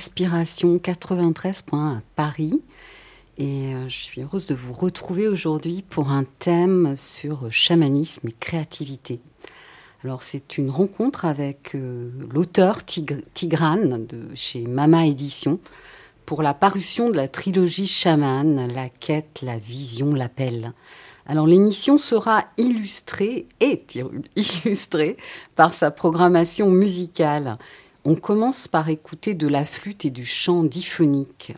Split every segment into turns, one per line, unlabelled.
Respiration 93.1 à Paris et euh, je suis heureuse de vous retrouver aujourd'hui pour un thème sur chamanisme et créativité. Alors c'est une rencontre avec euh, l'auteur Tig- Tigrane de chez Mama Édition pour la parution de la trilogie Chaman, La quête, la vision, l'appel. Alors l'émission sera illustrée et illustrée par sa programmation musicale. On commence par écouter de la flûte et du chant diphonique,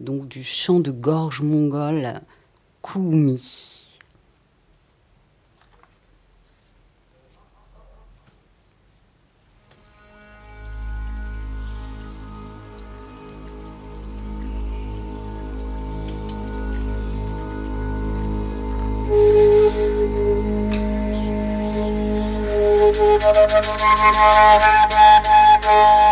donc du chant de gorge mongole Koumi. Yeah.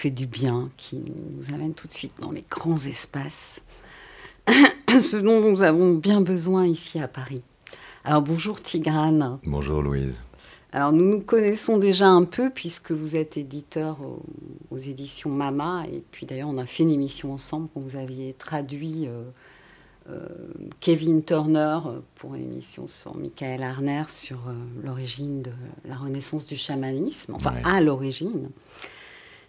Fait du bien, qui nous amène tout de suite dans les grands espaces, ce dont nous avons bien besoin ici à Paris. Alors bonjour Tigrane.
Bonjour Louise.
Alors nous nous connaissons déjà un peu puisque vous êtes éditeur aux, éditions Mama et puis d'ailleurs on a fait une émission ensemble où vous aviez traduit euh, euh, Kevin Turner pour une émission sur Michael Arner sur euh, l'origine de la renaissance du chamanisme, enfin à l'origine.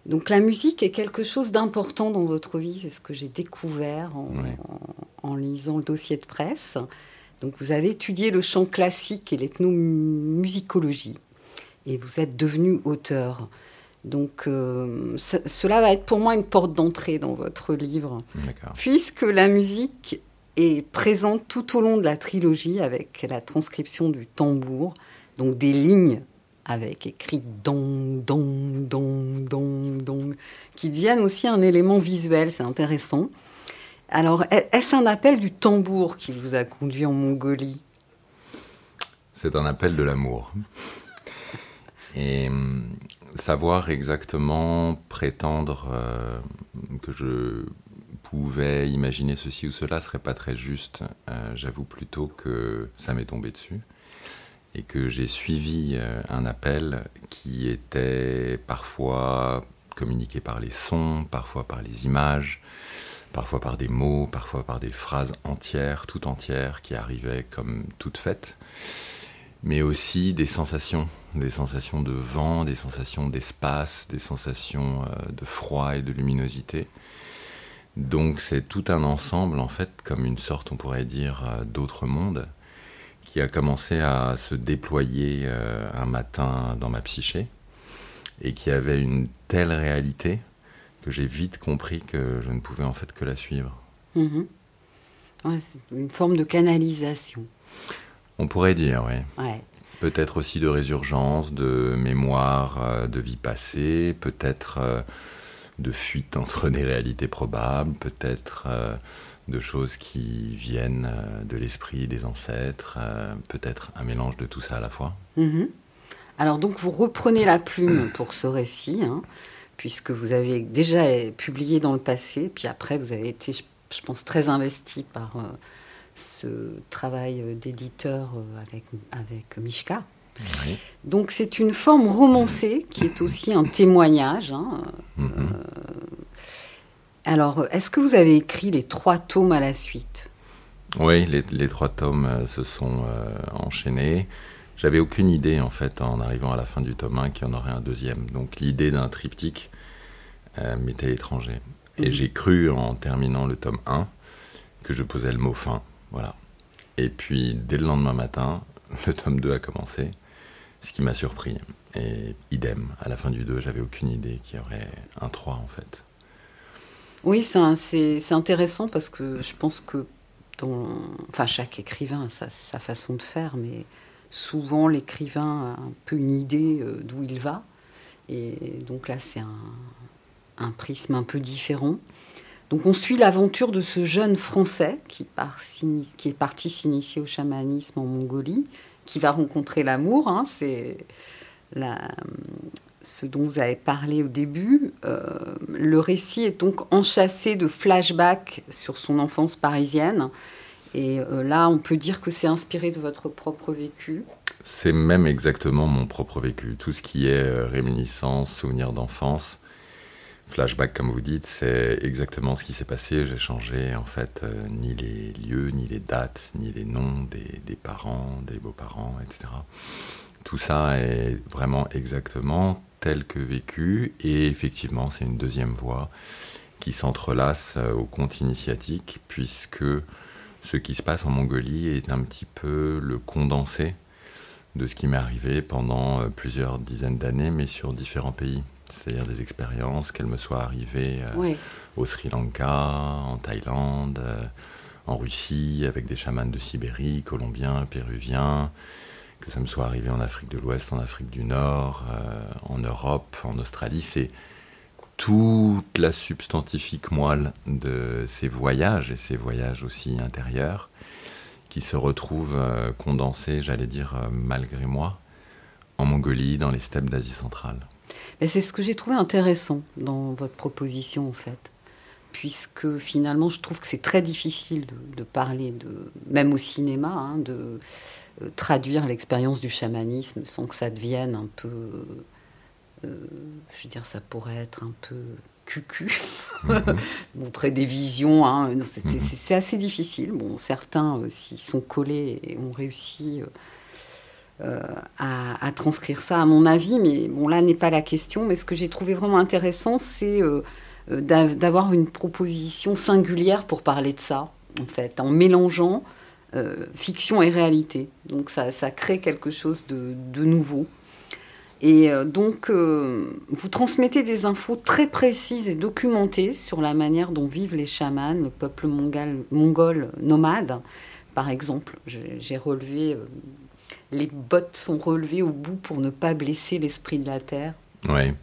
Donc la musique est quelque chose d'important dans votre vie, c'est ce que j'ai découvert en, lisant le dossier de presse. Donc vous avez étudié le chant classique et l'ethnomusicologie et vous êtes devenu auteur. Donc euh, cela va être pour moi une porte d'entrée dans votre livre, puisque la musique est présente tout au long de la trilogie avec la transcription du tambour, donc des lignes avec écrit dong, dong, dong, dong, dong, qui deviennent aussi un élément visuel, c'est intéressant. Alors, est-ce un appel du tambour qui vous a conduit en Mongolie?
C'est un appel de l'amour. Et hum, savoir exactement prétendre euh, que je pouvais imaginer ceci ou cela serait pas très juste. Euh, j'avoue plutôt que ça m'est tombé dessus et que j'ai suivi euh, un appel qui était parfois communiqué par les sons, parfois par les images, parfois par des mots, parfois par des phrases entières, tout entières, qui arrivaient comme toutes faites, mais aussi des sensations, des sensations de vent, des sensations d'espace, des sensations euh, de froid et de luminosité. Donc c'est tout un ensemble, en fait, comme une sorte, on pourrait dire, euh, d'autre monde, qui a commencé à se déployer euh, un matin dans ma psyché et qui avait une telle réalité que j'ai vite compris que je ne pouvais en fait que la suivre.
Mhm. c'est une forme de canalisation.
On pourrait dire, oui. Peut-être aussi de résurgence, de mémoire euh, de vie passée, peut-être euh, de fuite entre des réalités probables, peut-être de choses qui viennent euh, de l'esprit des ancêtres, euh, peut-être un mélange de tout ça à la fois.
Mhm. Alors donc vous reprenez la plume pour ce récit, hein, puisque vous avez déjà publié dans le passé, puis après vous avez été, je, pense, très investi par euh, ce travail d'éditeur avec, avec Mishka. Donc c'est une forme romancée qui est aussi un témoignage. Hein, mhm. Alors, est-ce que vous avez écrit les trois tomes à la suite?
Oui, les, trois tomes euh, se sont euh, enchaînés. J'avais aucune idée, en fait, en arrivant à la fin du tome 1, qu'il y en aurait un deuxième. Donc, l'idée d'un triptyque euh, m'était étranger. Et mhm. j'ai cru, en terminant le tome 1, que je posais le mot fin. Voilà. Et puis, dès le lendemain matin, le tome 2 a commencé, ce qui m'a surpris. Et idem, à la fin du 2, j'avais aucune idée qu'il y aurait un 3, en fait.
Oui, c'est intéressant parce que je pense que enfin, chaque écrivain a sa, façon de faire, mais souvent l'écrivain a un peu une idée euh, d'où il va. Et donc là, c'est un, prisme un peu différent. Donc on suit l'aventure de ce jeune Français qui, qui est parti s'initier au chamanisme en Mongolie, qui va rencontrer l'amour. Hein, c'est la, ce dont vous avez parlé au début, euh, le récit est donc enchâssé de flashbacks sur son enfance parisienne. Et euh, là, on peut dire que c'est inspiré de votre propre vécu.
C'est même exactement mon propre vécu. Tout ce qui est euh, réminiscence, souvenir d'enfance, flashback comme vous dites, c'est exactement ce qui s'est passé. J'ai changé en fait ni les lieux, ni les dates, ni les noms des, des parents, des beaux-parents, etc. Tout ça est vraiment exactement tel que vécu. Et effectivement, c'est une deuxième voie qui s'entrelace euh, au conte initiatique, puisque ce qui se passe en Mongolie est un petit peu le condensé de ce qui m'est arrivé pendant plusieurs dizaines d'années, mais sur différents pays. C'est-à-dire des expériences, qu'elles me soient arrivées au Sri Lanka, en Thaïlande, en Russie, avec des chamans de Sibérie, colombiens, péruviens, que ça me soit arrivé en Afrique de l'Ouest, en Afrique du Nord, en Europe, en Australie. C'est toute la substantifique moelle de ces voyages, et ces voyages aussi intérieurs, qui se retrouvent euh, condensés, j'allais dire euh, malgré moi, en Mongolie, dans les steppes d'Asie centrale.
C'est ce que j'ai trouvé intéressant dans votre proposition, en fait. Puisque finalement, je trouve que c'est très difficile de, parler, de, même au cinéma, hein, de euh, traduire l'expérience du chamanisme sans que ça devienne un peu euh, je veux dire, ça pourrait être un peu cucu, mhm. montrer des visions. Hein. Mhm. C'est assez difficile. Bon, certains, euh, s'ils sont collés et ont réussi euh, à, transcrire ça, à mon avis, mais bon, là n'est pas la question. Mais ce que j'ai trouvé vraiment intéressant, c'est d'avoir une proposition singulière pour parler de ça, en fait, en mélangeant fiction et réalité. Donc ça, crée quelque chose de, nouveau. Et euh, donc, euh, vous transmettez des infos très précises et documentées sur la manière dont vivent les chamans, le peuple mongol, nomade. Par exemple, j'ai relevé, euh, les bottes sont relevées au bout pour ne pas blesser l'esprit de la terre.
Oui.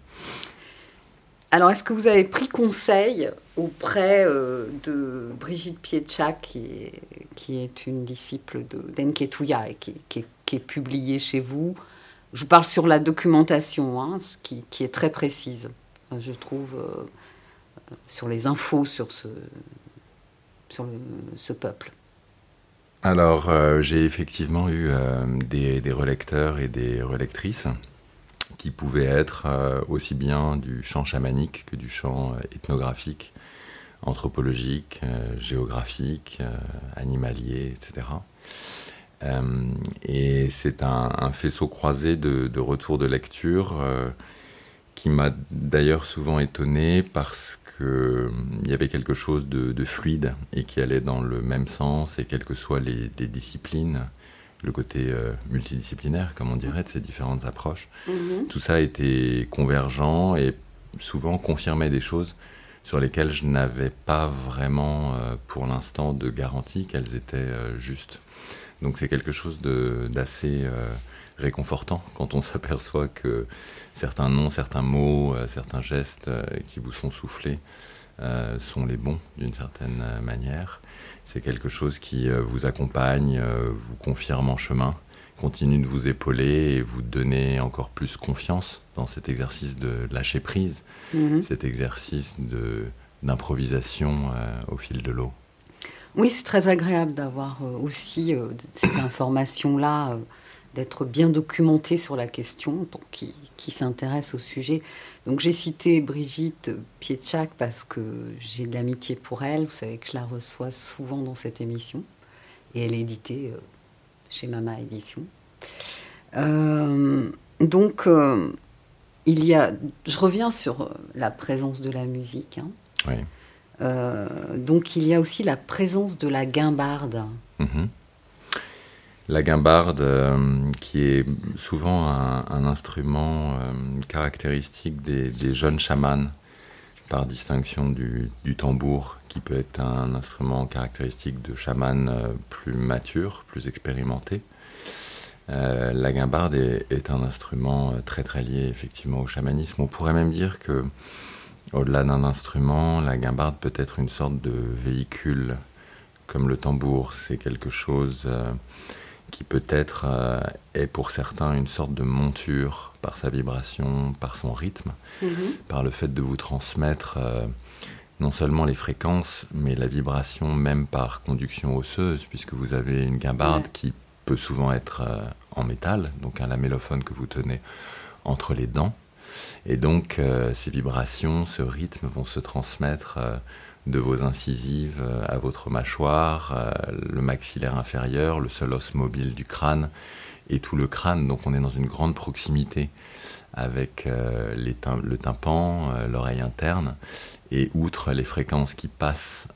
Alors, est-ce que vous avez pris conseil auprès de Brigitte Pietchak, qui est, une disciple d'Enketuya et qui, qui, est publiée chez vous? Je parle sur la documentation, hein, qui, est très précise, je trouve, euh, sur les infos sur ce, peuple.
Alors, euh, j'ai effectivement eu euh, des, relecteurs et des relectrices qui pouvaient être aussi bien du champ chamanique que du champ ethnographique, anthropologique, géographique, animalier, etc. Euh, et c'est un, faisceau croisé de, de retours de lecture euh, qui m'a d'ailleurs souvent étonné parce qu'il euh, y avait quelque chose de, fluide et qui allait dans le même sens et quelles que soient les, disciplines, le côté multidisciplinaire, comme on dirait, de ces différentes approches. Mhm. Tout ça était convergent et souvent confirmait des choses sur lesquelles je n'avais pas vraiment, pour l'instant, de garantie qu'elles étaient justes. Donc c'est quelque chose d'assez euh, réconfortant quand on s'aperçoit que certains noms, certains mots, euh, certains gestes euh, qui vous sont soufflés sont les bons d'une certaine manière. C'est quelque chose qui vous accompagne, vous confirme en chemin, continue de vous épauler et vous donner encore plus confiance dans cet exercice de lâcher prise, mm-hmm. cet exercice d'improvisation au fil de l'eau.
Oui, c'est très agréable d'avoir euh, aussi euh, ces informations-là, euh, d'être bien documenté sur la question pour qui, qui s'intéresse au sujet. Donc j'ai cité Brigitte Pietchak parce que j'ai de l'amitié pour elle. Vous savez que je la reçois souvent dans cette émission. Et elle est éditée chez Mama Édition. donc, il y a. Je reviens sur la présence de la musique. Hein.
Oui.
Euh, donc il y a aussi la présence de la guimbarde. Mhm.
La guimbarde, euh, qui est souvent un, instrument euh, caractéristique des, jeunes chamans, par distinction du, tambour, qui peut être un instrument caractéristique de chamans plus matures, plus expérimentés. la guimbarde est, un instrument très très lié effectivement au chamanisme. On pourrait même dire que au-delà d'un instrument, la guimbarde peut être une sorte de véhicule, comme le tambour. C'est quelque chose euh, qui peut-être euh, est pour certains une sorte de monture par sa vibration, par son rythme, mhm. par le fait de vous transmettre euh, non seulement les fréquences, mais la vibration même par conduction osseuse, puisque vous avez une guimbarde qui peut souvent être en métal, donc un lamellophone que vous tenez entre les dents et donc, euh, ces vibrations, ce rythme vont se transmettre euh, de vos incisives euh, à votre mâchoire, le maxillaire inférieur, le seul os mobile du crâne et tout le crâne. Donc, on est dans une grande proximité avec le tympan, l'oreille interne. Et outre les fréquences qui passent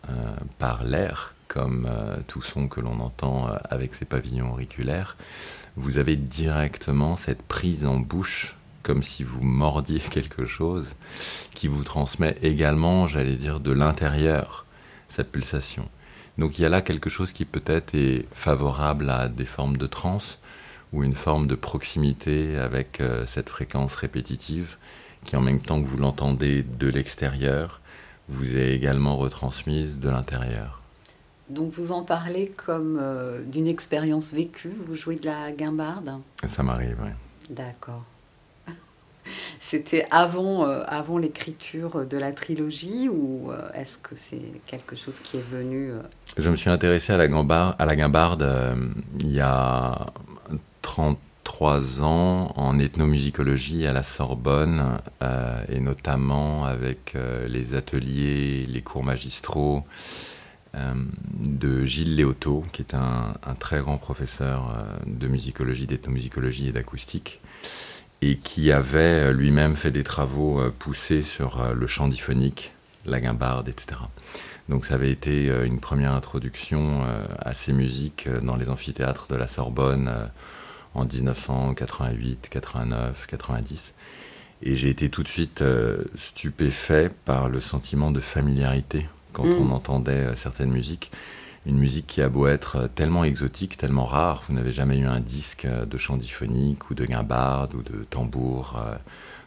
par l'air, comme euh, tout son que l'on entend euh, avec ses pavillons auriculaires, vous avez directement cette prise en bouche, comme si vous mordiez quelque chose, qui vous transmet également, j'allais dire, de l'intérieur, cette pulsation. Donc il y a là quelque chose qui peut-être est favorable à des formes de transe, ou une forme de proximité avec euh, cette fréquence répétitive, qui en même temps que vous l'entendez de l'extérieur, vous est également retransmise de l'intérieur.
Donc vous en parlez comme euh, d'une expérience vécue, vous jouez de la guimbarde?
Ça m'arrive, oui.
D'accord. C'était avant, euh, avant l'écriture de la trilogie ou euh, est-ce que c'est quelque chose qui est venu
Je me suis intéressé à la, guimbarde, il y a 33 ans en ethnomusicologie à la Sorbonne et notamment avec les ateliers, les cours magistraux euh, de Gilles Léoto, qui est un, très grand professeur euh, de musicologie, d'ethnomusicologie et d'acoustique, et qui avait euh, lui-même fait des travaux poussés sur le chant diphonique, la guimbarde, etc. Donc ça avait été une première introduction à ces musiques dans les amphithéâtres de la Sorbonne en 1988, 89, 90. Et j'ai été tout de suite stupéfait par le sentiment de familiarité quand on mm. entendait euh, certaines musiques. Une musique qui a beau être euh, tellement exotique, tellement rare, vous n'avez jamais eu un disque euh, de chant diphonique ou de guimbarde ou de tambour,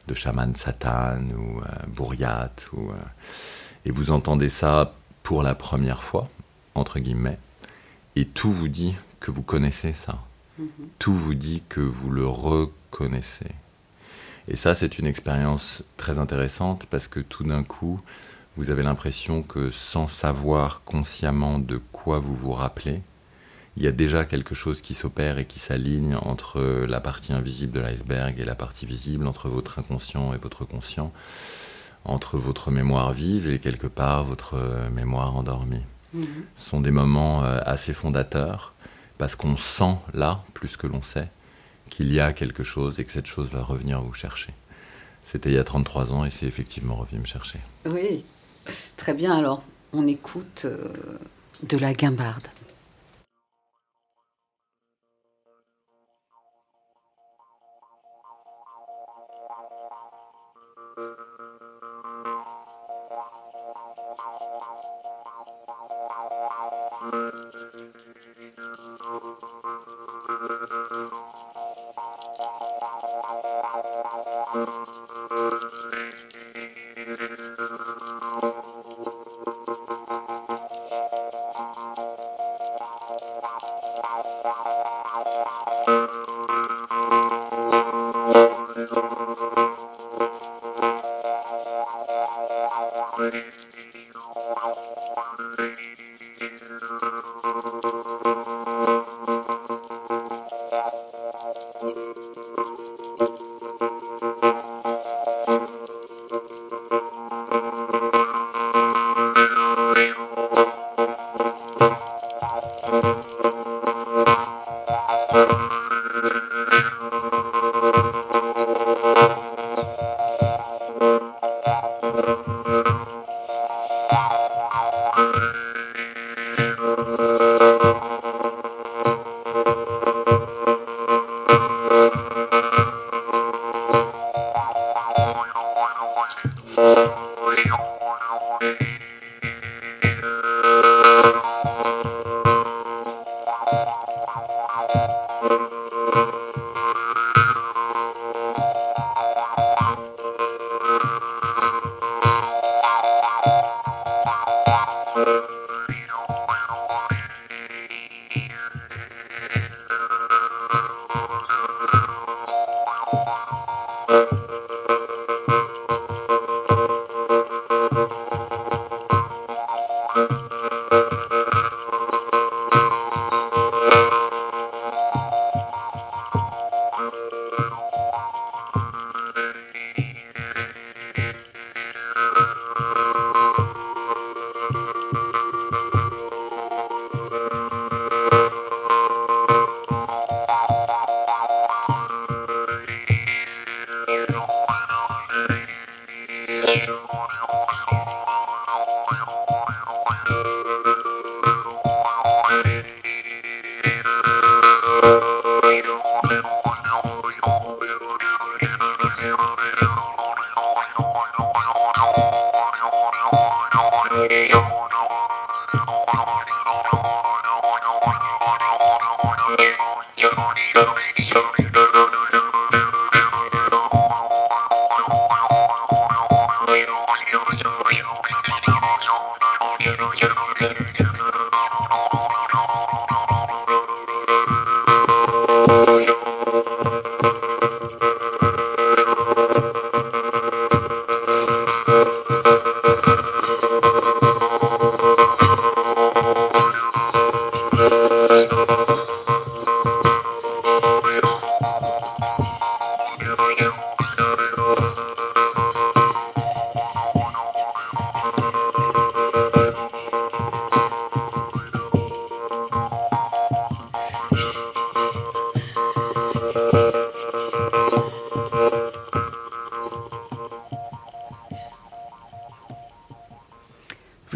de chaman satan ou bourriat. Ou, et vous entendez ça pour la première fois, entre guillemets, et tout vous dit que vous connaissez ça. Mm-hmm. Tout vous dit que vous le reconnaissez. Et ça, c'est une expérience très intéressante parce que tout d'un coup, vous avez l'impression que sans savoir consciemment de quoi vous vous rappelez, il y a déjà quelque chose qui s'opère et qui s'aligne entre la partie invisible de l'iceberg et la partie visible, entre votre inconscient et votre conscient, entre votre mémoire vive et quelque part votre mémoire endormie. Mhm. Ce sont des moments euh, assez fondateurs parce qu'on sent là, plus que l'on sait, qu'il y a quelque chose et que cette chose va revenir vous chercher. C'était il y a 33 ans et c'est effectivement revenu me chercher.
Oui, Très bien, alors on écoute euh, de la guimbarde.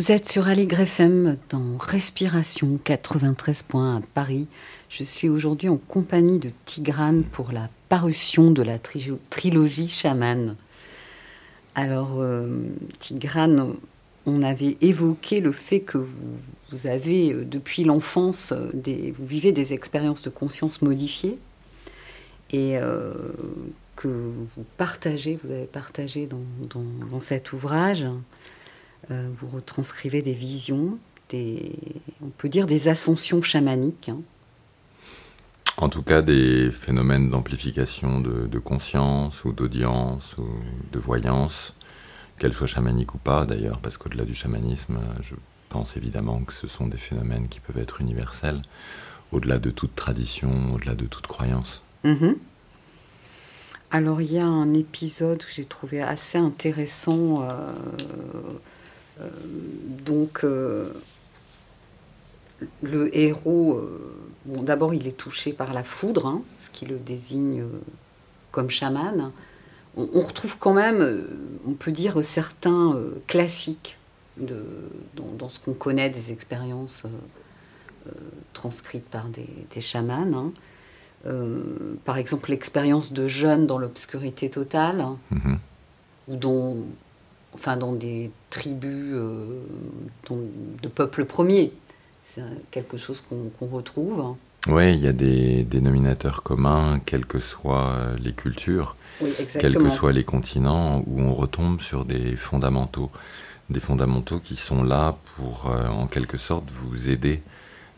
Êtes sur Allegre FM dans Respiration 93 points à Paris. Je suis aujourd'hui en compagnie de Tigrane pour la parution de la trilogie Chaman. Alors, euh, Tigrane, on avait évoqué le fait que vous, avez, euh, depuis l'enfance, euh, vous vivez des expériences de conscience modifiées et que vous partagez, vous avez partagé dans, cet ouvrage. Vous retranscrivez des visions, des, on peut dire des ascensions chamaniques. Hein.
En tout cas, des phénomènes d'amplification de, conscience ou d'audience ou de voyance, qu'elles soient chamaniques ou pas d'ailleurs, parce qu'au-delà du chamanisme, je pense évidemment que ce sont des phénomènes qui peuvent être universels, au-delà de toute tradition, au-delà de toute croyance.
Mhm. Alors il y a un épisode que j'ai trouvé assez intéressant. Euh, euh, donc euh, le héros d'abord, il est touché par la foudre, hein, ce qui le désigne euh, comme chaman. On, retrouve quand même, euh, on peut dire, certains euh, classiques dans, ce qu'on connaît des expériences transcrites par des, chamans. Hein. par exemple, l'expérience de jeunes dans l'obscurité totale, mm-hmm. ou dans, enfin, dans des tribus de peuples premiers c'est quelque chose qu'on retrouve.
Oui, il y a des dénominateurs communs, quelles que soient les cultures, quels que soient les continents, où on retombe sur des fondamentaux. Des fondamentaux qui sont là pour, euh, en quelque sorte, vous aider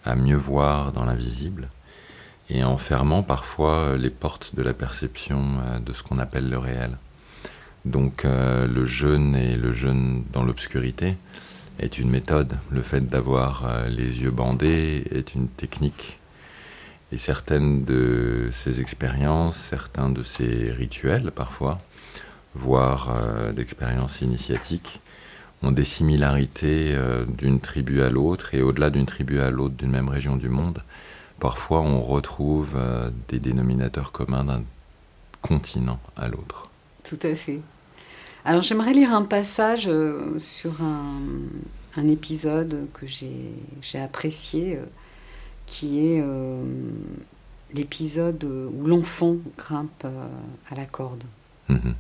à mieux voir dans l'invisible et en fermant parfois les portes de la perception euh, de ce qu'on appelle le réel. Donc euh, le jeûne et le jeûne dans l'obscurité, est une méthode. Le fait d'avoir euh, les yeux bandés est une technique. Et certaines de ces expériences, certains de ces rituels parfois, voire euh, d'expériences initiatiques, ont des similarités d'une tribu à l'autre et au-delà d'une tribu à l'autre d'une même région du monde. Parfois on retrouve des dénominateurs communs d'un continent à l'autre.
Tout à fait. Alors j'aimerais lire un passage euh, sur un, épisode que j'ai apprécié, euh, qui est euh, l'épisode où l'enfant grimpe à la corde. Mhm.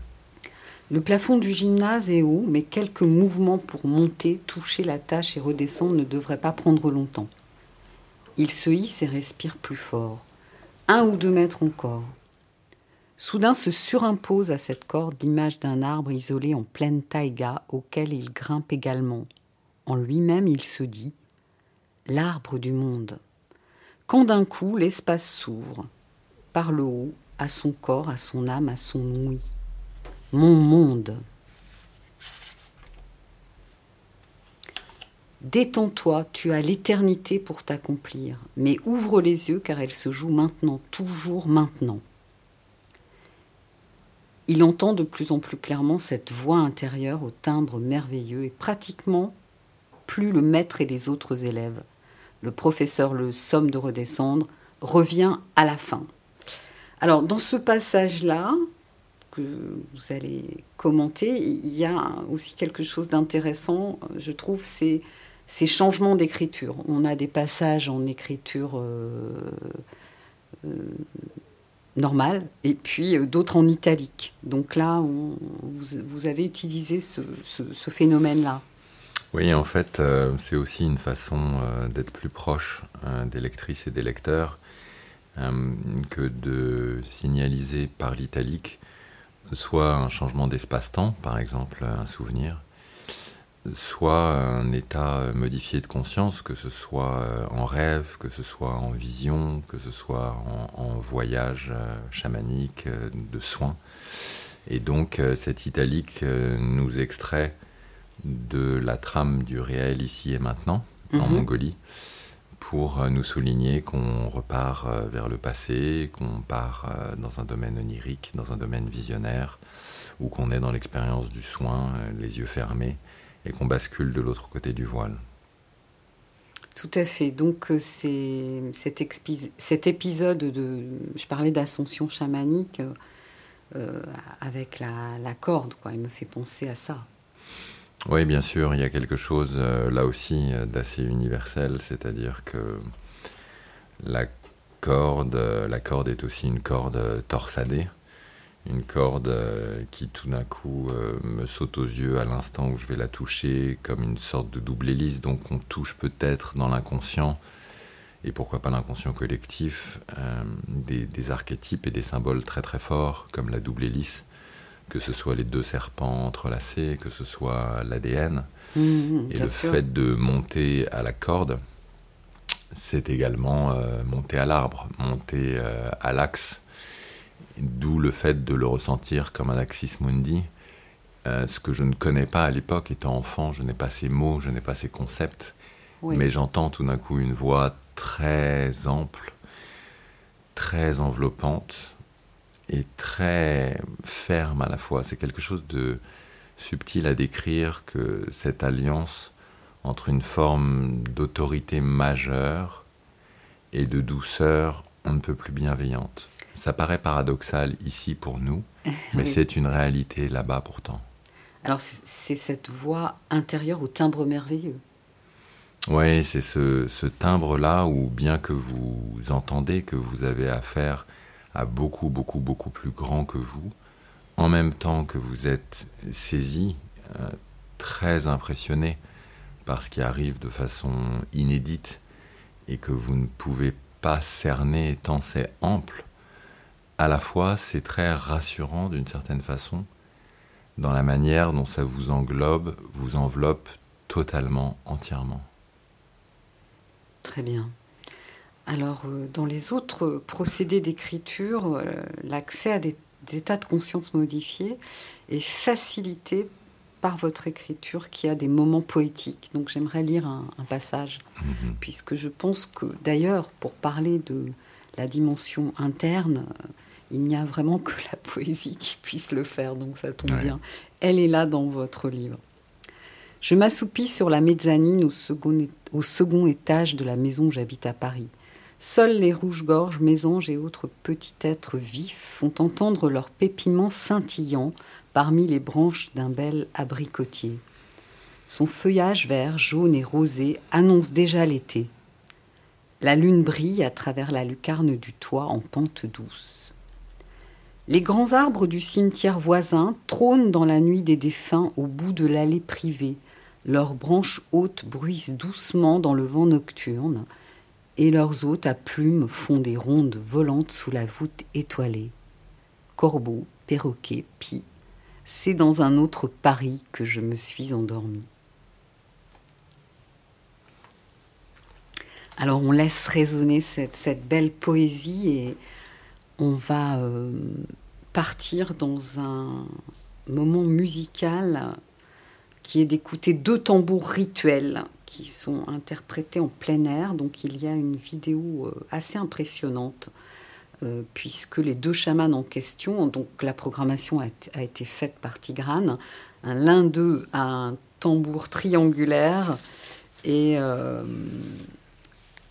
Le plafond du gymnase est haut, mais quelques mouvements pour monter, toucher la tâche et redescendre ne devraient pas prendre longtemps. Il se hisse et respire plus fort. Un ou deux mètres encore. Soudain se surimpose à cette corde l'image d'un arbre isolé en pleine taïga auquel il grimpe également. En lui-même, il se dit L'arbre du monde. Quand d'un coup l'espace s'ouvre, par le haut, à son corps, à son âme, à son ouïe. Mon monde. Détends-toi, tu as l'éternité pour t'accomplir, mais ouvre les yeux car elle se joue maintenant, toujours maintenant. Il entend de plus en plus clairement cette voix intérieure au timbre merveilleux et pratiquement plus le maître et les autres élèves. Le professeur le somme de redescendre, revient à la fin. Alors dans ce passage-là, que vous allez commenter, il y a aussi quelque chose d'intéressant, je trouve, c'est ces changements d'écriture. On a des passages en écriture euh, euh, normal, et puis euh, d'autres en italique. Donc là, vous, avez utilisé ce, phénomène-là.
Oui, en fait, euh, c'est aussi une façon euh, d'être plus proche des lectrices et des lecteurs que de signaliser par l'italique soit un changement d'espace-temps, par exemple un souvenir, soit un état modifié de conscience, que ce soit euh, en rêve, que ce soit en vision, que ce soit en, voyage euh, chamanique, euh, de soins. Et donc cette italique nous extrait de la trame du réel ici et maintenant, en mhm. Mongolie, pour nous souligner qu'on repart vers le passé, qu'on part dans un domaine onirique, dans un domaine visionnaire, ou qu'on est dans l'expérience du soin, les yeux fermés et qu'on bascule de l'autre côté du voile.
Tout à fait. Donc euh, c'est cet, cet, épisode de, je parlais d'ascension chamanique euh, euh, avec la, corde, quoi. Il me fait penser à ça.
Oui, bien sûr, il y a quelque chose là aussi d'assez universel, c'est-à-dire que la corde, la corde est aussi une corde torsadée, une corde qui tout d'un coup me saute aux yeux à l'instant où je vais la toucher, comme une sorte de double hélice, donc on touche peut-être dans l'inconscient, et pourquoi pas l'inconscient collectif, des, des archétypes et des symboles très très forts, comme la double hélice que ce soit les deux serpents entrelacés, que ce soit l'ADN.
Mmh, mmh,
et le fait de monter à la corde, c'est également euh, monter à l'arbre, monter euh, à l'axe, d'où le fait de le ressentir comme un axis mundi. Euh, ce que je ne connais pas à l'époque, étant enfant, je n'ai pas ces mots, je n'ai pas ces concepts, mais j'entends tout d'un coup une voix très ample, très enveloppante, est très ferme à la fois. C'est quelque chose de subtil à décrire que cette alliance entre une forme d'autorité majeure et de douceur on ne peut plus bienveillante. Ça paraît paradoxal ici pour nous, mais c'est une réalité là-bas pourtant.
Alors c'est cette voix intérieure au timbre merveilleux.
Oui, c'est ce, ce timbre-là où bien que vous entendez que vous avez affaire à beaucoup, beaucoup, beaucoup plus grand que vous, en même temps que vous êtes saisi, euh, très impressionné par ce qui arrive de façon inédite et que vous ne pouvez pas cerner tant c'est ample, à la fois c'est très rassurant d'une certaine façon dans la manière dont ça vous englobe, vous enveloppe totalement, entièrement.
Très bien. Alors, euh, dans les autres procédés d'écriture, euh, l'accès à des, états de conscience modifiés est facilité par votre écriture qui a des moments poétiques. Donc, j'aimerais lire un, passage, mhm. puisque je pense que, d'ailleurs, pour parler de la dimension interne, euh, il n'y a vraiment que la poésie qui puisse le faire, donc ça tombe bien. Elle est là dans votre livre. Je m'assoupis sur la mezzanine au second, au second étage de la maison où j'habite à Paris. Seuls les rouges-gorges, mésanges et autres petits êtres vifs font entendre leur pépiment scintillant parmi les branches d'un bel abricotier. Son feuillage vert, jaune et rosé annonce déjà l'été. La lune brille à travers la lucarne du toit en pente douce. Les grands arbres du cimetière voisin trônent dans la nuit des défunts au bout de l'allée privée. Leurs branches hautes bruissent doucement dans le vent nocturne et leurs hôtes à plumes font des rondes volantes sous la voûte étoilée. Corbeaux, perroquets, pis, c'est dans un autre Paris que je me suis endormie. Alors on laisse résonner cette, belle poésie et on va euh, partir dans un moment musical qui est d'écouter deux tambours rituels qui sont interprétés en plein air. Donc il y a une vidéo euh, assez impressionnante euh, puisque les deux chamans en question, donc la programmation a, été faite par Tigrane, l'un d'eux a un tambour triangulaire et, euh,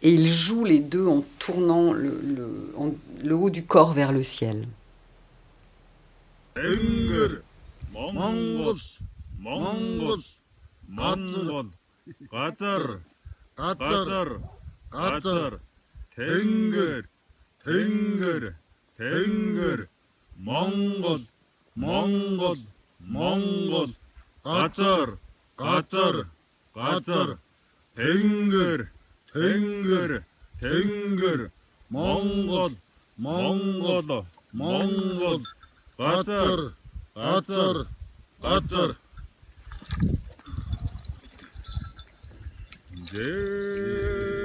et ils jouent les deux en tournant le, haut du corps vers le ciel.
Энгэр. Монгол. Монгол. Монгол. Газар. Газар. Газар. Тэнгэр. Тэнгэр. Тэнгэр. Монгол. Монгол. Монгол. Газар. Газар. Газар. Тэнгэр. Тэнгэр. Тэнгэр. Монгол. Монгол. Монгол. Patır. Patır. Patır.
Patır.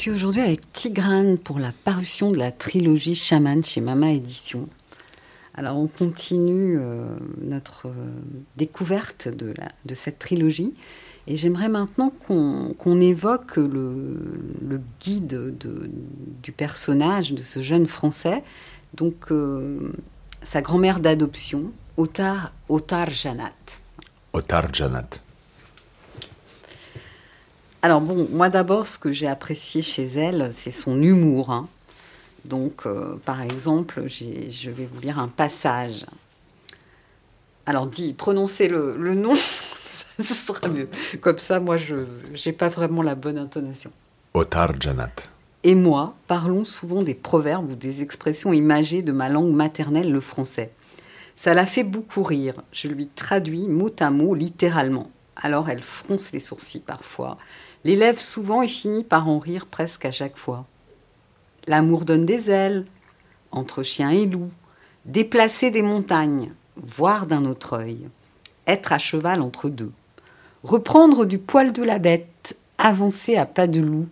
Suis aujourd'hui avec Tigrane pour la parution de la trilogie Chaman chez Mama Édition. Alors on continue euh, notre euh, découverte de, cette trilogie et j'aimerais maintenant qu'on évoque le, guide de, du personnage, de ce jeune Français, donc euh, sa grand-mère d'adoption, Otar, Otar Janat.
Otar Janat.
Alors bon, moi d'abord, ce que j'ai apprécié chez elle, c'est son humour. Hein. Donc, euh, par exemple, je vais vous lire un passage. Alors, dis, prononcez le, le nom, ce sera mieux. Comme ça, moi, je n'ai pas vraiment la bonne intonation.
Otar Janat.
Et moi, parlons souvent des proverbes ou des expressions imagées de ma langue maternelle, le français. Ça la fait beaucoup rire. Je lui traduis mot à mot, littéralement. Alors elle fronce les sourcils parfois, l'élève souvent et finit par en rire presque à chaque fois. L'amour donne des ailes, entre chien et loup, déplacer des montagnes, voir d'un autre œil, être à cheval entre deux, reprendre du poil de la bête, avancer à pas de loup,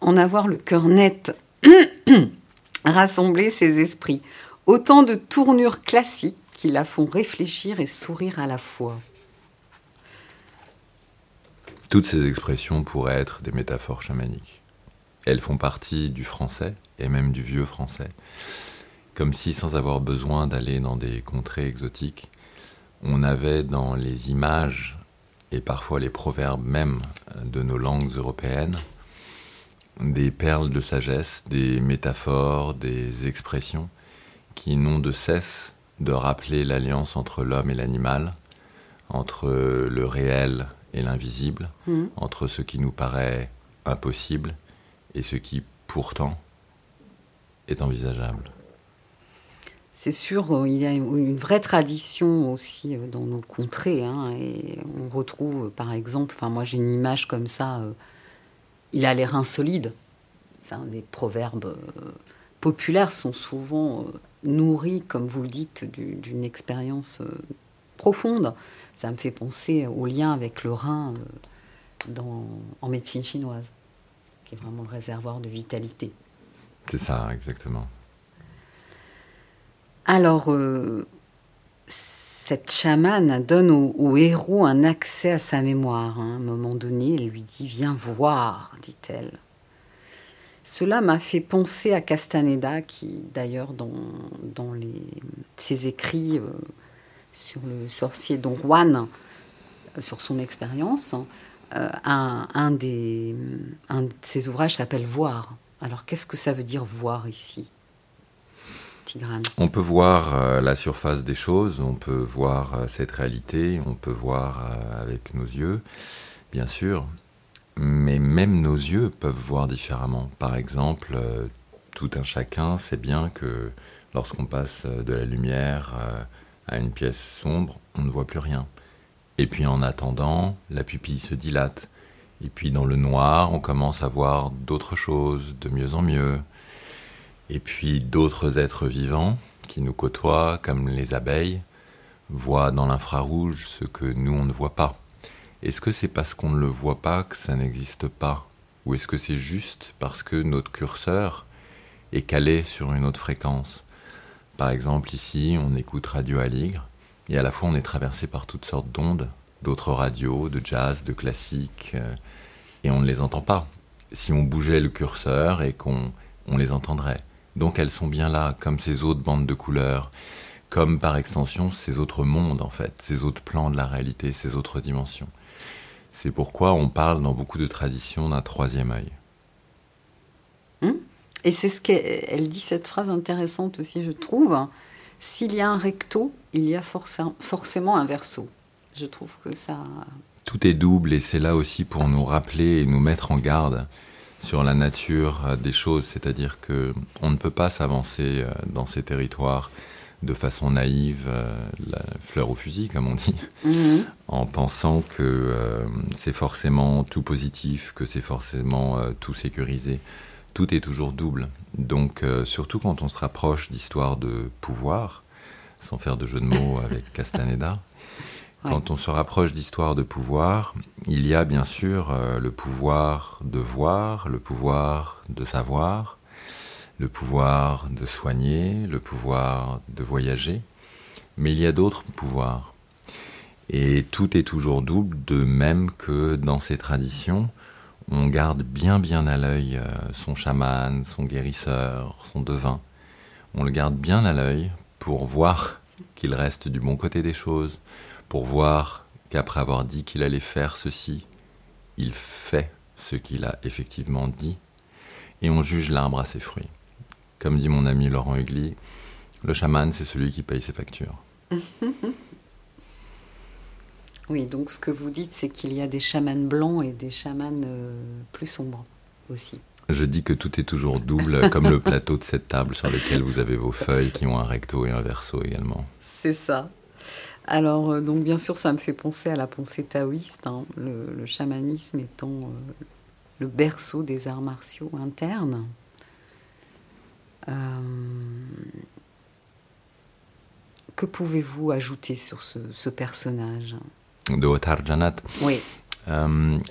en avoir le cœur net, rassembler ses esprits, autant de tournures classiques qui la font réfléchir et sourire à la fois.
Toutes ces expressions pourraient être des métaphores chamaniques. Elles font partie du français et même du vieux français, comme si sans avoir besoin d'aller dans des contrées exotiques, on avait dans les images et parfois les proverbes même de nos langues européennes des perles de sagesse, des métaphores, des expressions qui n'ont de cesse de rappeler l'alliance entre l'homme et l'animal, entre le réel et l'invisible, mm. entre ce qui nous paraît impossible et ce qui pourtant est envisageable.
C'est sûr, euh, il y a une vraie tradition aussi euh, dans nos contrées. Hein, et on retrouve, par exemple, enfin moi j'ai une image comme ça, euh, il a l'air insolide. C'est un des proverbes populaires sont souvent nourris, comme vous le dites, d'une expérience profonde. Ça me fait penser au lien avec le rein euh, dans, en médecine chinoise, qui est vraiment le réservoir de vitalité.
C'est ça, exactement.
Alors, euh, cette chamane donne au, héros un accès à sa mémoire. Hein. À un moment donné, elle lui dit Viens voir, dit-elle. Cela m'a fait penser à Castaneda, qui d'ailleurs dans, dans les, ses écrits euh, sur le sorcier Don Juan, euh, sur son expérience. Euh, un, des, un de ses ouvrages s'appelle Voir. Alors qu'est-ce que ça veut dire voir ici Tigrane?
On peut voir euh, la surface des choses, on peut voir cette réalité, on peut voir avec nos yeux, bien sûr, mais même nos yeux peuvent voir différemment. Par exemple, tout un chacun sait bien que lorsqu'on passe de la lumière à une pièce sombre, on ne voit plus rien. Et puis en attendant, la pupille se dilate. Et puis dans le noir, on commence à voir d'autres choses, de mieux en mieux. Et puis d'autres êtres vivants qui nous côtoient, comme les abeilles, voient dans l'infrarouge ce que nous, on ne voit pas. Est-ce que c'est parce qu'on ne le voit pas que ça n'existe pas? Ou est-ce que c'est juste parce que notre curseur est calé sur une autre fréquence? Par exemple, ici, on écoute Radio Aligre, et à la fois on est traversé par toutes sortes d'ondes, d'autres radios, de jazz, de classique, euh, et on ne les entend pas. Si on bougeait le curseur et qu'on on les entendrait. Donc elles sont bien là, comme ces autres bandes de couleurs, comme par extension ces autres mondes en fait, ces autres plans de la réalité, ces autres dimensions. C'est pourquoi on parle dans beaucoup de traditions d'un troisième œil.
Et c'est ce qu'elle dit, cette phrase intéressante aussi, je trouve. S'il y a un recto, il y a forcément un verso. Je trouve que ça.
Tout est double et c'est là aussi pour nous rappeler et nous mettre en garde sur la nature euh, des choses, c'est-à-dire que on ne peut pas s'avancer euh, dans ces territoires de façon naïve, euh, la fleur au fusil, comme on dit, mhm. en pensant que c'est forcément tout positif, que c'est forcément tout sécurisé tout est toujours double. Donc, euh, surtout quand on se rapproche d'histoires de pouvoir, sans faire de jeu de mots avec Castaneda, Quand on se rapproche d'histoires de pouvoir, il y a bien sûr euh, le pouvoir de voir, le pouvoir de savoir, le pouvoir de soigner, le pouvoir de voyager, mais il y a d'autres pouvoirs. Et tout est toujours double, de même que dans ces traditions, on garde bien bien à l'œil euh, son chaman, son guérisseur, son devin. On le garde bien à l'œil pour voir qu'il reste du bon côté des choses, pour voir qu'après avoir dit qu'il allait faire ceci, il fait ce qu'il a effectivement dit, et on juge l'arbre à ses fruits. Comme dit mon ami Laurent Hugli, le chaman, c'est celui qui paye ses factures.
oui, donc ce que vous dites, c'est qu'il y a des chamans blancs et des chamans euh, plus sombres aussi.
Je dis que tout est toujours double, comme le plateau de cette table sur lequel vous avez vos feuilles qui ont un recto et un verso également.
C'est ça. Alors, euh, donc bien sûr, ça me fait penser à la pensée taoïste, hein, le, chamanisme étant euh, le berceau des arts martiaux internes. Euh, que pouvez-vous ajouter sur ce, personnage?
De Otar Janat.
Oui.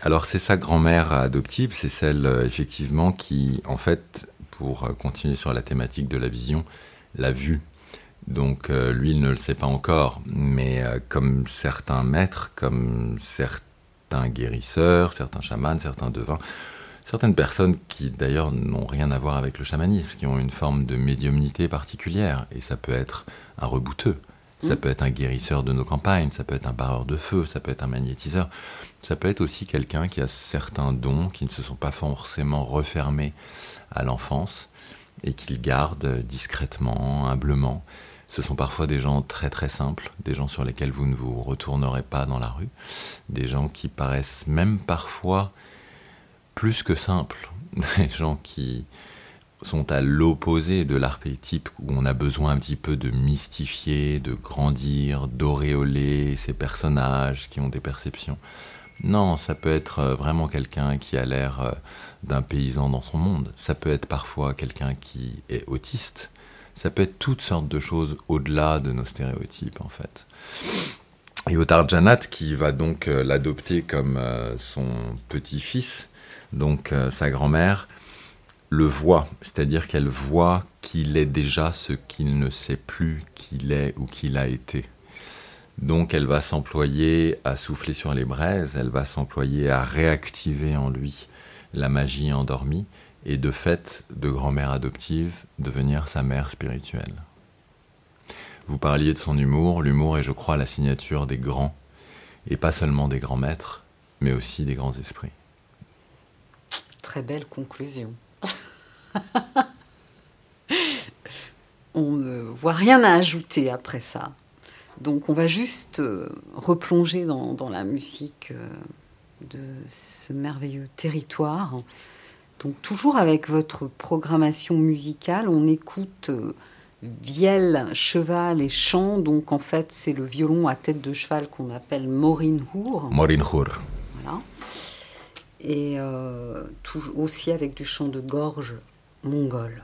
alors c'est sa grand-mère adoptive, c'est celle effectivement qui, en fait, pour continuer sur la thématique de la vision, l'a vue. Donc euh, lui, il ne le sait pas encore, mais euh, comme certains maîtres, comme certains guérisseurs, certains chamans, certains devins, certaines personnes qui d'ailleurs n'ont rien à voir avec le chamanisme, qui ont une forme de médiumnité particulière, et ça peut être un rebouteux, ça mmh. peut être un guérisseur de nos campagnes, ça peut être un barreur de feu, ça peut être un magnétiseur, ça peut être aussi quelqu'un qui a certains dons qui ne se sont pas forcément refermés à l'enfance et qu'il garde discrètement, humblement. Ce sont parfois des gens très très simples, des gens sur lesquels vous ne vous retournerez pas dans la rue, des gens qui paraissent même parfois plus que simples, des gens qui sont à l'opposé de l'archétype où on a besoin un petit peu de mystifier, de grandir, d'auréoler ces personnages qui ont des perceptions. Non, ça peut être euh, vraiment quelqu'un qui a l'air euh, d'un paysan dans son monde. Ça peut être parfois quelqu'un qui est autiste ça peut être toutes sortes de choses au-delà de nos stéréotypes en fait. Et Janat, qui va donc euh, l'adopter comme son petit-fils, donc sa grand-mère, le voit, c'est-à-dire qu'elle voit qu'il est déjà ce qu'il ne sait plus qu'il est ou qu'il a été. Donc elle va s'employer à souffler sur les braises, elle va s'employer à réactiver en lui la magie endormie, et de fait de grand-mère adoptive devenir sa mère spirituelle. Vous parliez de son humour, l'humour est je crois la signature des grands, et pas seulement des grands maîtres, mais aussi des grands esprits.
Très belle conclusion. On ne voit rien à ajouter après ça. Donc on va juste euh, replonger dans, dans la musique euh, de ce merveilleux territoire donc toujours avec votre programmation musicale, on écoute euh, vielle, cheval et chant. Donc en fait, c'est le violon à tête de cheval qu'on appelle morinhour.
Morinhour.
Voilà. Et euh, aussi avec du chant de gorge mongol.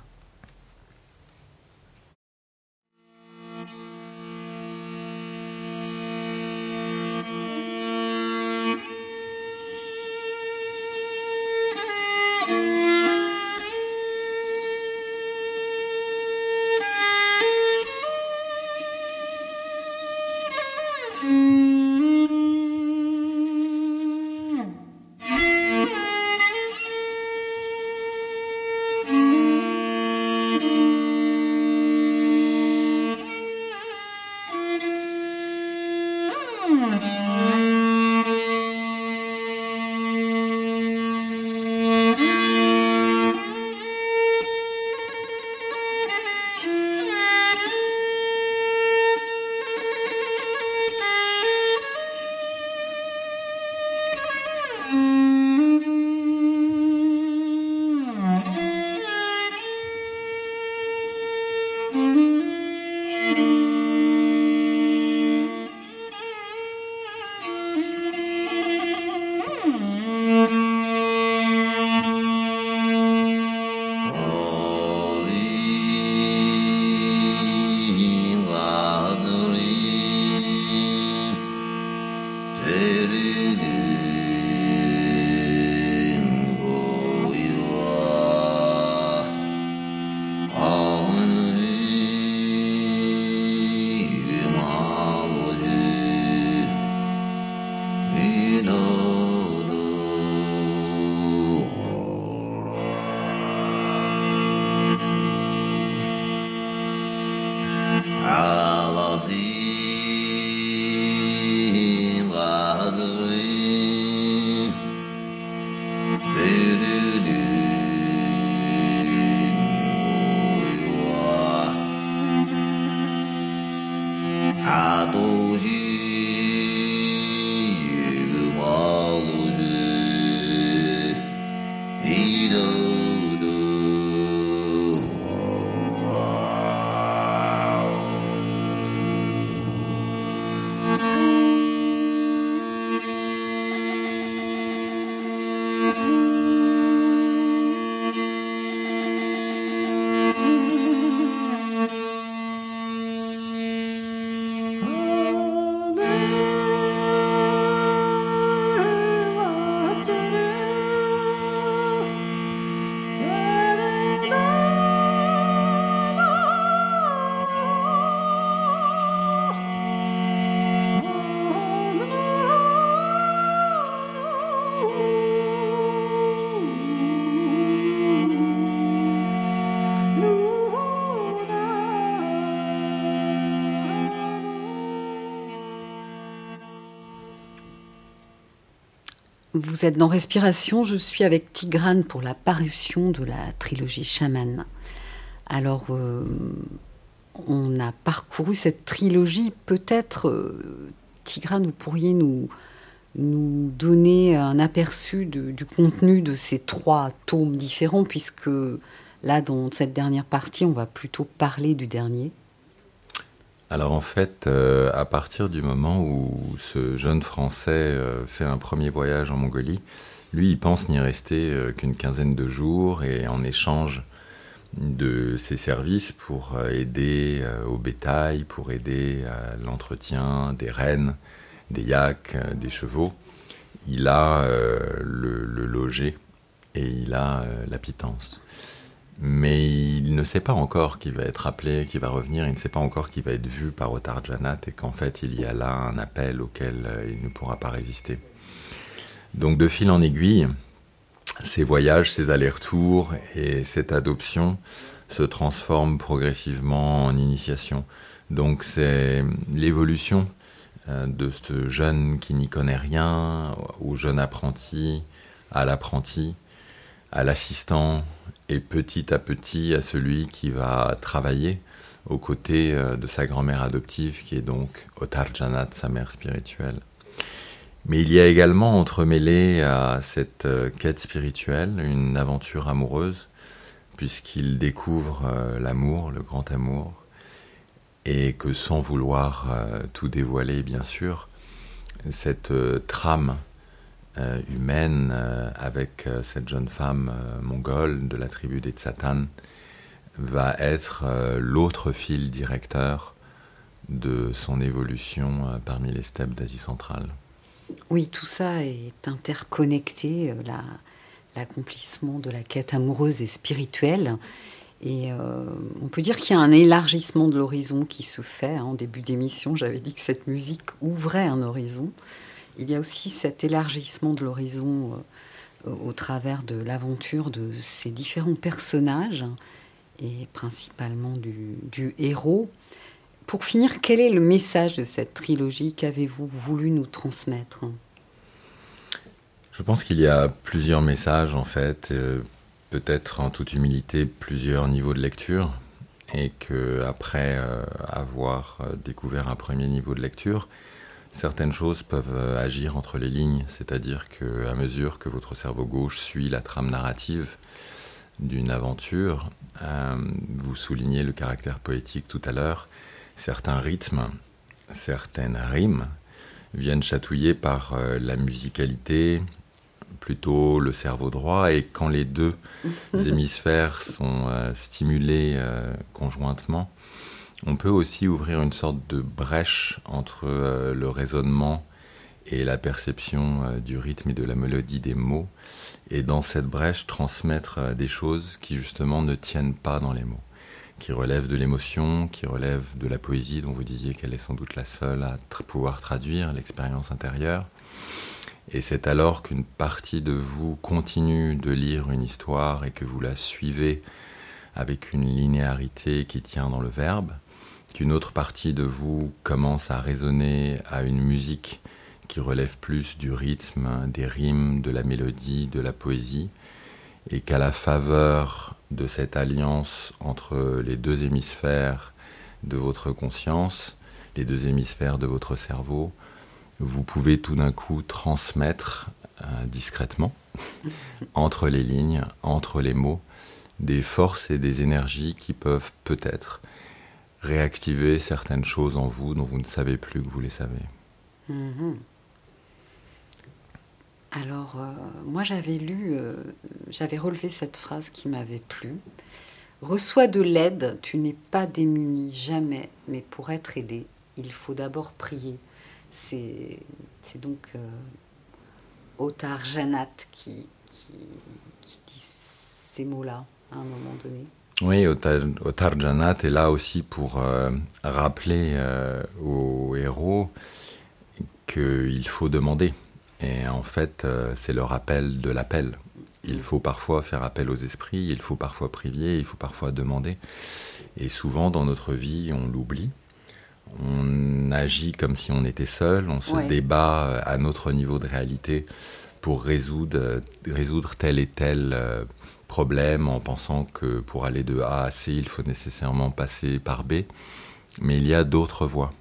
Vous êtes dans Respiration, je suis avec Tigrane pour la parution de la trilogie Chaman. Alors, euh, on a parcouru cette trilogie, peut-être, euh, Tigrane, vous pourriez nous donner un aperçu du contenu de ces trois tomes différents, puisque là, dans cette dernière partie, on va plutôt parler du dernier.
Alors en fait, euh, à partir du moment où ce jeune Français euh, fait un premier voyage en Mongolie, lui, il pense n'y rester euh, qu'une quinzaine de jours et en échange de ses services pour aider au bétail, pour aider à l'entretien des rennes, des yaks, des chevaux, il a le, le, loger et il a la pitance mais il ne sait pas encore qu'il va être appelé, qu'il va revenir, il ne sait pas encore qu'il va être vu par Otar Janat et qu'en fait il y a là un appel auquel euh, il ne pourra pas résister. Donc de fil en aiguille, ces voyages, ces allers-retours et cette adoption se transforment progressivement en initiation. Donc c'est l'évolution euh, de ce jeune qui n'y connaît rien, au jeune apprenti, à l'apprenti, à l'assistant, et petit à petit à celui qui va travailler aux côtés euh, de sa grand-mère adoptive, qui est donc Otar Janat, sa mère spirituelle. Mais il y a également entremêlé à cette euh, quête spirituelle une aventure amoureuse, puisqu'il découvre euh, l'amour, le grand amour, et que sans vouloir tout dévoiler, bien sûr, cette trame euh, humaine euh, avec euh, cette jeune femme mongole de la tribu des Tsatan va être l'autre fil directeur de son évolution parmi les steppes d'Asie centrale.
Oui, tout ça est interconnecté, l'accomplissement de la quête amoureuse et spirituelle. Et on peut dire qu'il y a un élargissement de l'horizon qui se fait. Hein. En début d'émission, j'avais dit que cette musique ouvrait un horizon il y a aussi cet élargissement de l'horizon euh, au travers de l'aventure de ces différents personnages et principalement du, héros. Pour finir, quel est le message de cette trilogie Qu'avez-vous voulu nous transmettre?
Je pense qu'il y a plusieurs messages en fait, euh, peut-être en toute humilité plusieurs niveaux de lecture, et que après euh, avoir découvert un premier niveau de lecture, certaines choses peuvent euh, agir entre les lignes, c'est-à-dire qu'à mesure que votre cerveau gauche suit la trame narrative d'une aventure, euh, vous soulignez le caractère poétique tout à l'heure, certains rythmes, certaines rimes viennent chatouiller par euh, la musicalité, plutôt le cerveau droit, et quand les deux hémisphères sont stimulés conjointement, on peut aussi ouvrir une sorte de brèche entre euh, le raisonnement et la perception euh, du rythme et de la mélodie des mots, et dans cette brèche transmettre euh, des choses qui justement ne tiennent pas dans les mots, qui relèvent de l'émotion, qui relèvent de la poésie dont vous disiez qu'elle est sans doute la seule à pouvoir traduire l'expérience intérieure. Et c'est alors qu'une partie de vous continue de lire une histoire et que vous la suivez avec une linéarité qui tient dans le verbe, qu'une autre partie de vous commence à résonner à une musique qui relève plus du rythme, des rimes, de la mélodie, de la poésie, et qu'à la faveur de cette alliance entre les deux hémisphères de votre conscience, les deux hémisphères de votre cerveau, vous pouvez tout d'un coup transmettre euh, discrètement, entre les lignes, entre les mots, des forces et des énergies qui peuvent peut-être réactiver certaines choses en vous dont vous ne savez plus que vous les savez.
Mhm. Alors, euh, moi j'avais lu, euh, j'avais relevé cette phrase qui m'avait plu. Reçois de l'aide, tu n'es pas démuni, jamais, mais pour être aidé, il faut d'abord prier. C'est donc euh, Otar Janat qui, qui, dit ces mots-là à un moment donné.
Oui, Otar, Janat est là aussi pour euh, rappeler euh, aux héros qu'il faut demander. Et en fait, c'est le rappel de l'appel. Il faut parfois faire appel aux esprits, il faut parfois prier, il faut parfois demander. Et souvent dans notre vie, on l'oublie. On agit comme si on était seul, on se débat euh, à notre niveau de réalité pour résoudre, résoudre tel et tel euh, problème en pensant que pour aller de A à C, il faut nécessairement passer par B. Mais il y a d'autres voies.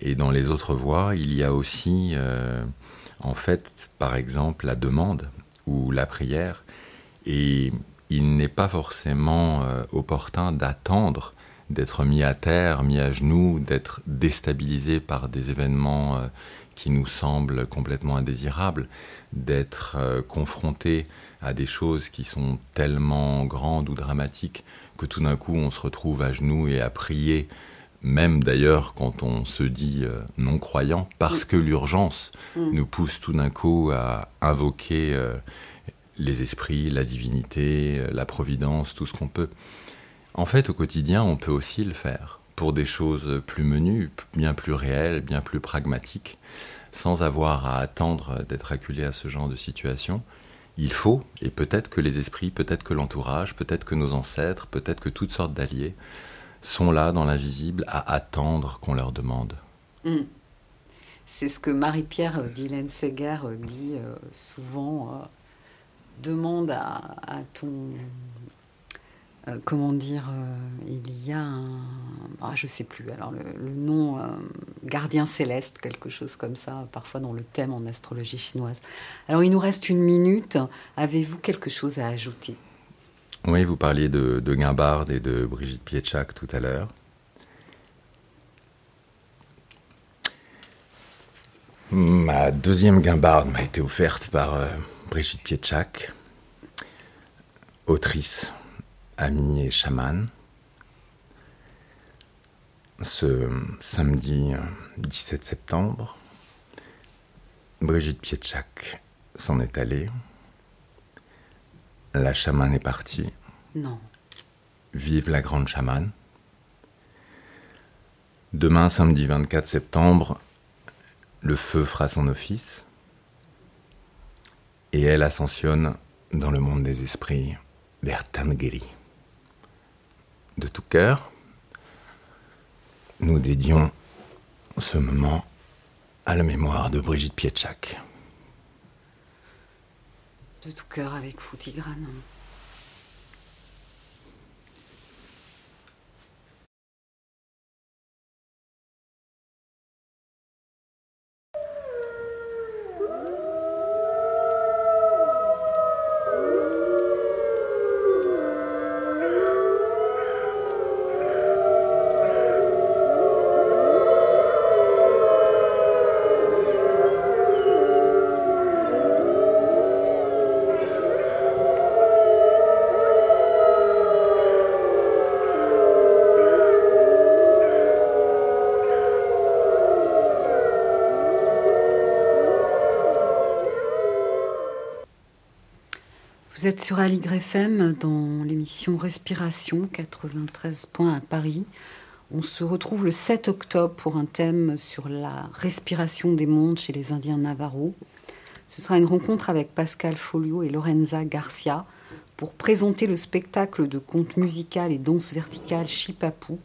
Et dans les autres voies, il y a aussi, euh, en fait, par exemple, la demande ou la prière. Et il n'est pas forcément euh, opportun d'attendre d'être mis à terre, mis à genoux, d'être déstabilisé par des événements euh, qui nous semblent complètement indésirables, d'être confronté à des choses qui sont tellement grandes ou dramatiques que tout d'un coup on se retrouve à genoux et à prier, même d'ailleurs quand on se dit non croyant, parce que l'urgence mm. nous pousse tout d'un coup à invoquer les esprits, la divinité, la providence, tout ce qu'on peut. En fait, au quotidien, on peut aussi le faire pour des choses plus menues, bien plus réelles, bien plus pragmatiques, sans avoir à attendre d'être acculé à ce genre de situation. Il faut, et peut-être que les esprits, peut-être que l'entourage, peut-être que nos ancêtres, peut-être que toutes sortes d'alliés sont là dans l'invisible à attendre qu'on leur demande.
Hmm. C'est ce que Marie-Pierre Dylan Seger dit euh, souvent euh, demande à, ton euh, comment dire, euh, il y a un, ah, je sais plus, alors le, nom euh, gardien céleste, quelque chose comme ça, parfois dans le thème en astrologie chinoise. Alors il nous reste une minute. Avez-vous quelque chose à ajouter?
Oui, vous parliez de, de et de Brigitte Pietschak tout à l'heure. Ma deuxième guimbarde m'a été offerte par Brigitte Pietschak, autrice, amie et chamane. Ce samedi 17 septembre, Brigitte Pietschak s'en est allée. La chamane est partie.
Non.
Vive la grande chamane. Demain, samedi 24 septembre, le feu fera son office et elle ascensionne dans le monde des esprits vers Tangeri. De tout cœur, nous dédions ce moment à la mémoire de Brigitte Pietschak.
De tout cœur avec. Vous êtes sur Aligre FM dans l'émission Respiration 93 points à Paris. On se retrouve le 7 octobre pour un thème sur la respiration des mondes chez les Indiens Navarro. Ce sera une rencontre avec Pascal Folio et Lorenza Garcia pour présenter le spectacle de conte musical et danse verticale Chipapou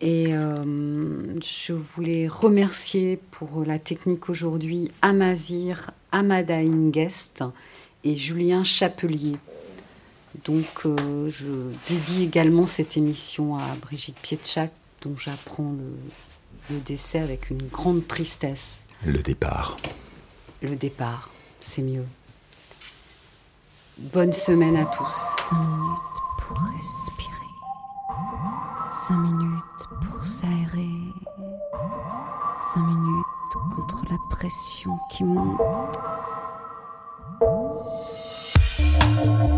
Et euh, je voulais remercier pour la technique aujourd'hui Amazir Amadain Guest et Julien Chapelier. Donc euh, je dédie également cette émission à Brigitte Pietchak, dont j'apprends le, le décès avec une grande tristesse.
Le départ.
Le départ, c'est mieux. Bonne semaine à tous.
5 minutes pour respirer. 5 minutes pour s'aérer. 5 minutes contre la pression qui monte. thank you